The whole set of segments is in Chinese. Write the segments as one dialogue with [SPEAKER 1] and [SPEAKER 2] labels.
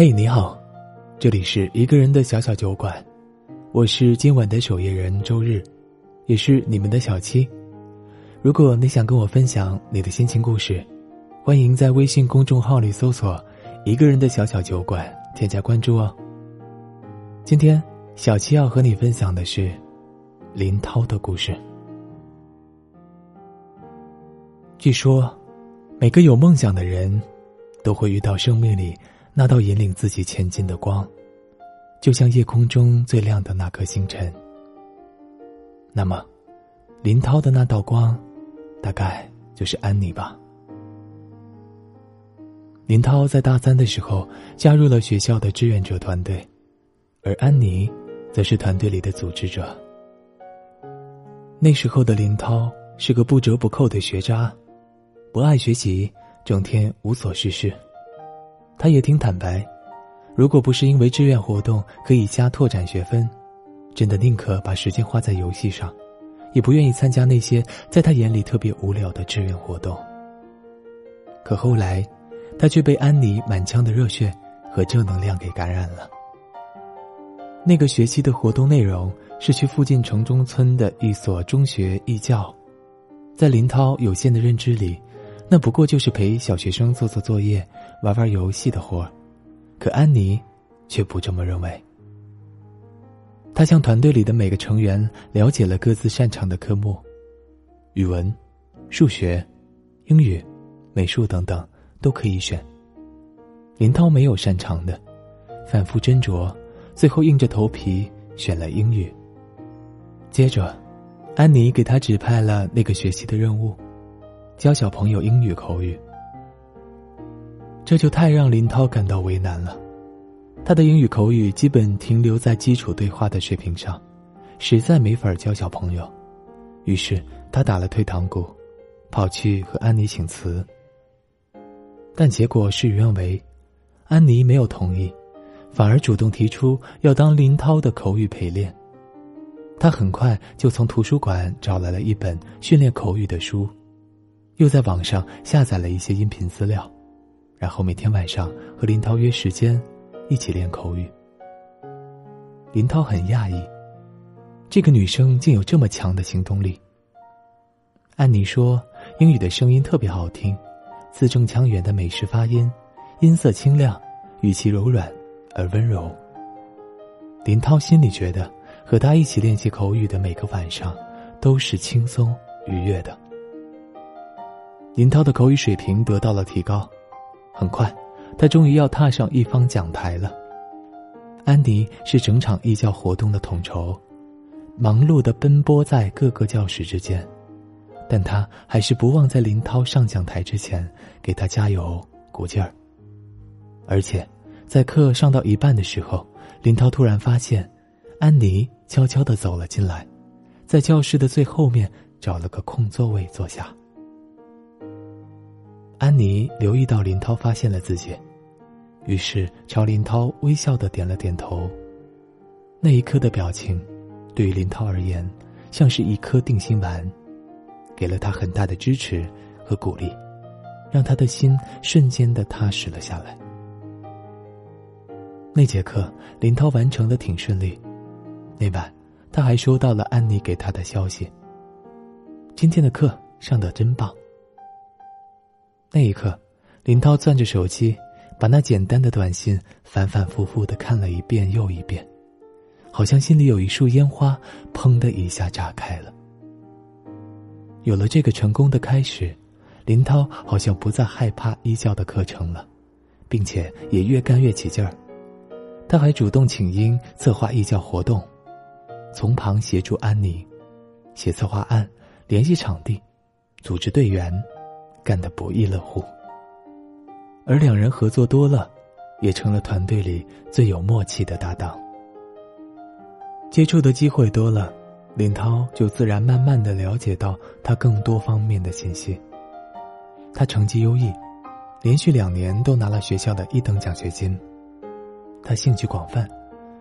[SPEAKER 1] 嘿，你好，这里是一个人的小小酒馆，我是今晚的守夜人周日，也是你们的小七。如果你想跟我分享你的心情故事，欢迎在微信公众号里搜索“一个人的小小酒馆”，添加关注哦。今天小七要和你分享的是林涛的故事。据说，每个有梦想的人，都会遇到生命里那道引领自己前进的光，就像夜空中最亮的那颗星辰。那么，林涛的那道光，大概就是安妮吧。林涛在大三的时候加入了学校的志愿者团队，而安妮，则是团队里的组织者。那时候的林涛是个不折不扣的学渣。不爱学习，整天无所事事。他也挺坦白，如果不是因为志愿活动可以加拓展学分，真的宁可把时间花在游戏上，也不愿意参加那些在他眼里特别无聊的志愿活动。可后来，他却被安妮满腔的热血和正能量给感染了。那个学期的活动内容是去附近城中村的一所中学义教，在林涛有限的认知里。那不过就是陪小学生做做作业、玩玩游戏的活儿，可安妮却不这么认为。她向团队里的每个成员了解了各自擅长的科目，语文、数学、英语、美术等等都可以选。林涛没有擅长的，反复斟酌，最后硬着头皮选了英语。接着，安妮给他指派了那个学期的任务。教小朋友英语口语，这就太让林涛感到为难了。他的英语口语基本停留在基础对话的水平上，实在没法教小朋友。于是他打了退堂鼓，跑去和安妮请辞。但结果事与愿违，安妮没有同意，反而主动提出要当林涛的口语陪练。他很快就从图书馆找来了一本训练口语的书。又在网上下载了一些音频资料，然后每天晚上和林涛约时间，一起练口语。林涛很讶异，这个女生竟有这么强的行动力。安妮说，英语的声音特别好听，字正腔圆的美式发音，音色清亮，语气柔软而温柔。林涛心里觉得，和她一起练习口语的每个晚上，都是轻松愉悦的。林涛的口语水平得到了提高，很快，他终于要踏上一方讲台了。安迪是整场义教活动的统筹，忙碌的奔波在各个教室之间，但他还是不忘在林涛上讲台之前给他加油鼓劲儿。而且，在课上到一半的时候，林涛突然发现，安妮悄悄的走了进来，在教室的最后面找了个空座位坐下。安妮留意到林涛发现了自己，于是朝林涛微笑的点了点头。那一刻的表情，对于林涛而言，像是一颗定心丸，给了他很大的支持和鼓励，让他的心瞬间的踏实了下来。那节课，林涛完成的挺顺利。那晚，他还收到了安妮给他的消息：“今天的课上的真棒。”那一刻，林涛攥着手机，把那简单的短信反反复复的看了一遍又一遍，好像心里有一束烟花，砰的一下炸开了。有了这个成功的开始，林涛好像不再害怕一教的课程了，并且也越干越起劲儿。他还主动请缨策划义教活动，从旁协助安妮，写策划案，联系场地，组织队员。干得不亦乐乎，而两人合作多了，也成了团队里最有默契的搭档。接触的机会多了，林涛就自然慢慢的了解到他更多方面的信息。他成绩优异，连续两年都拿了学校的一等奖学金。他兴趣广泛，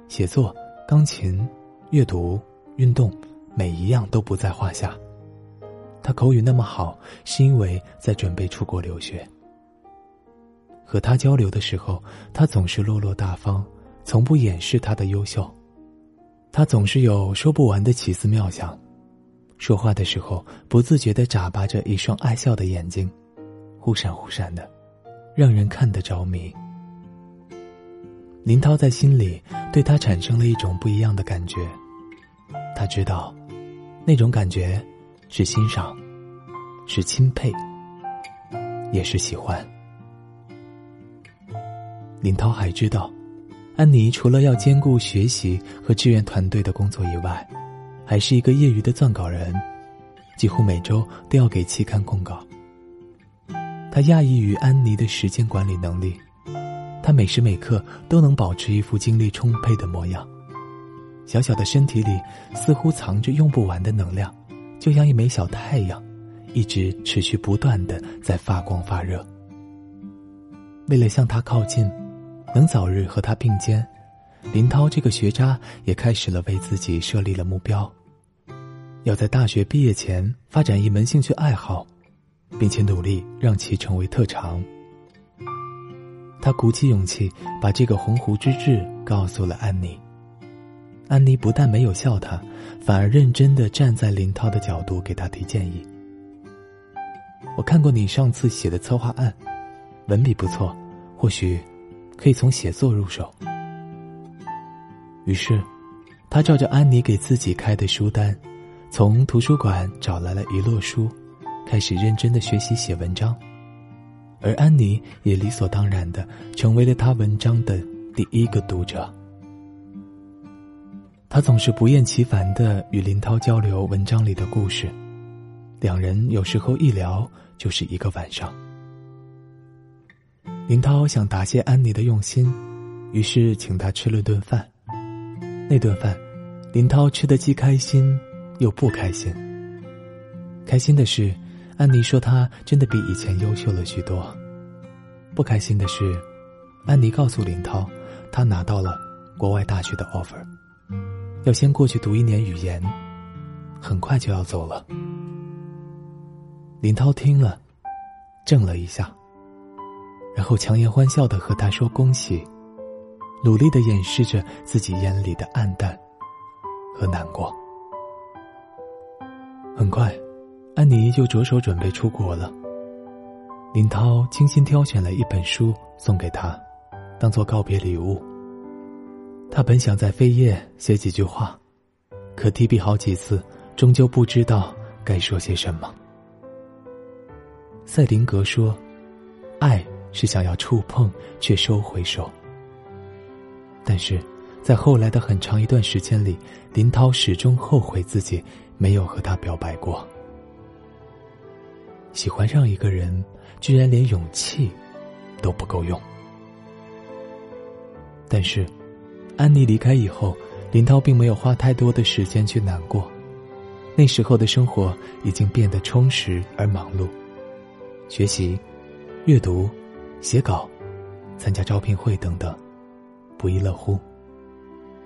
[SPEAKER 1] 写作、钢琴、阅读、运动，每一样都不在话下。他口语那么好，是因为在准备出国留学。和他交流的时候，他总是落落大方，从不掩饰他的优秀。他总是有说不完的奇思妙想，说话的时候不自觉的眨巴着一双爱笑的眼睛，忽闪忽闪的，让人看得着迷。林涛在心里对他产生了一种不一样的感觉，他知道，那种感觉是欣赏，是钦佩，也是喜欢。林涛还知道。安妮除了要兼顾学习和志愿团队的工作以外，还是一个业余的撰稿人，几乎每周都要给期刊供稿。他讶异于安妮的时间管理能力，她每时每刻都能保持一副精力充沛的模样，小小的身体里似乎藏着用不完的能量，就像一枚小太阳，一直持续不断的在发光发热。为了向他靠近。能早日和他并肩，林涛这个学渣也开始了为自己设立了目标，要在大学毕业前发展一门兴趣爱好，并且努力让其成为特长。他鼓起勇气把这个鸿鹄之志告诉了安妮。安妮不但没有笑他，反而认真的站在林涛的角度给他提建议。我看过你上次写的策划案，文笔不错，或许。可以从写作入手。于是，他照着安妮给自己开的书单，从图书馆找来了一摞书，开始认真的学习写文章。而安妮也理所当然的成为了他文章的第一个读者。他总是不厌其烦的与林涛交流文章里的故事，两人有时候一聊就是一个晚上。林涛想答谢安妮的用心，于是请她吃了顿饭。那顿饭，林涛吃的既开心又不开心。开心的是，安妮说她真的比以前优秀了许多；不开心的是，安妮告诉林涛，她拿到了国外大学的 offer，要先过去读一年语言，很快就要走了。林涛听了，怔了一下。然后强颜欢笑的和他说恭喜，努力的掩饰着自己眼里的暗淡和难过。很快，安妮就着手准备出国了。林涛精心挑选了一本书送给她，当做告别礼物。他本想在扉页写几句话，可提笔好几次，终究不知道该说些什么。赛林格说：“爱。”是想要触碰，却收回手。但是，在后来的很长一段时间里，林涛始终后悔自己没有和他表白过。喜欢上一个人，居然连勇气都不够用。但是，安妮离开以后，林涛并没有花太多的时间去难过。那时候的生活已经变得充实而忙碌，学习、阅读。写稿、参加招聘会等等，不亦乐乎。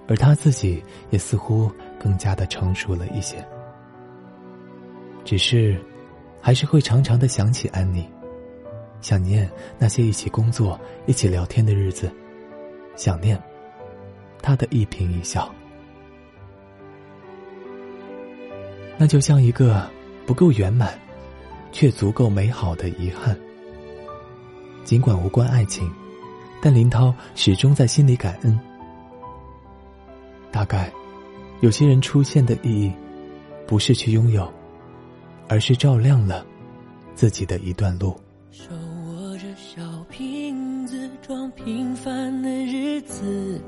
[SPEAKER 1] 而他自己也似乎更加的成熟了一些。只是，还是会常常的想起安妮，想念那些一起工作、一起聊天的日子，想念他的一颦一笑。那就像一个不够圆满，却足够美好的遗憾。尽管无关爱情，但林涛始终在心里感恩。大概，有些人出现的意义，不是去拥有，而是照亮了自己的一段路。
[SPEAKER 2] 手握着小瓶子装平凡的日子，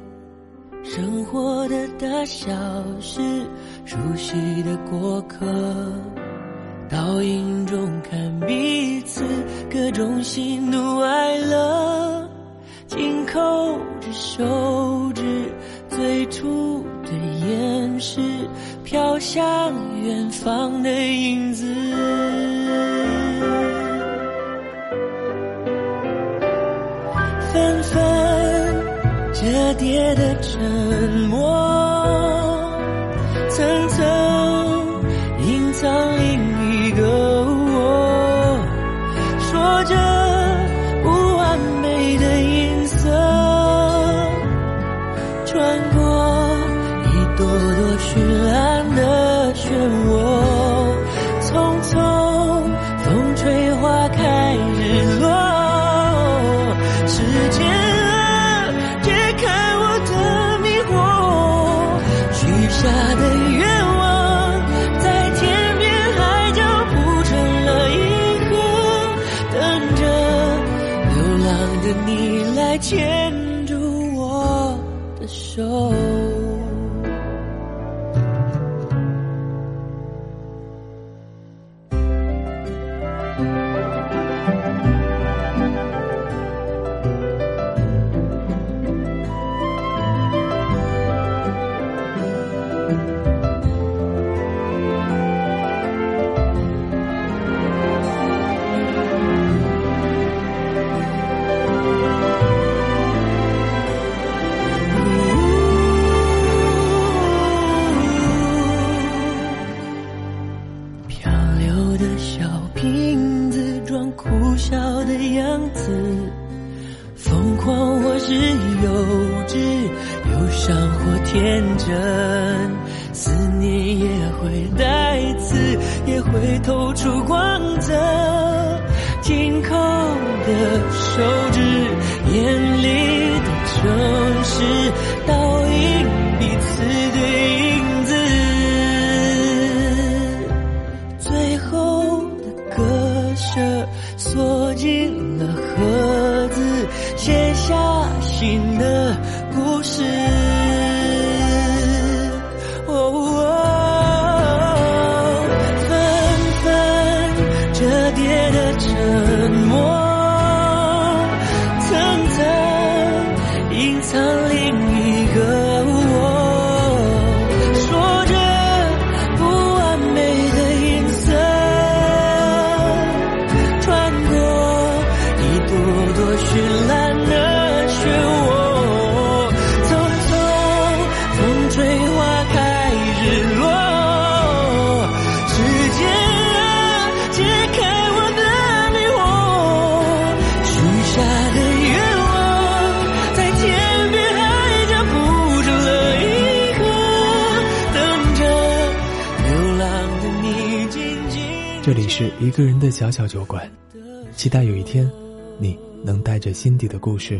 [SPEAKER 2] 生活的大小事，熟悉的过客。倒影中看彼此各种喜怒哀乐，紧扣着手指，最初的眼神飘向远方的影子，纷纷折叠的沉默层层隐藏，另一个我说着不完美的音色，穿过一朵朵绚烂的漩涡。的思念也会带刺，也会透出光泽。紧扣的手指，眼里的城市，倒映彼此的影子。最后的割舍，锁进了盒子，写下新的故事。
[SPEAKER 1] 这里是一个人的小小酒馆，期待有一天，你能带着心底的故事，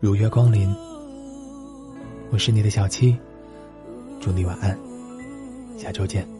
[SPEAKER 1] 如约光临。我是你的小七，祝你晚安，下周见。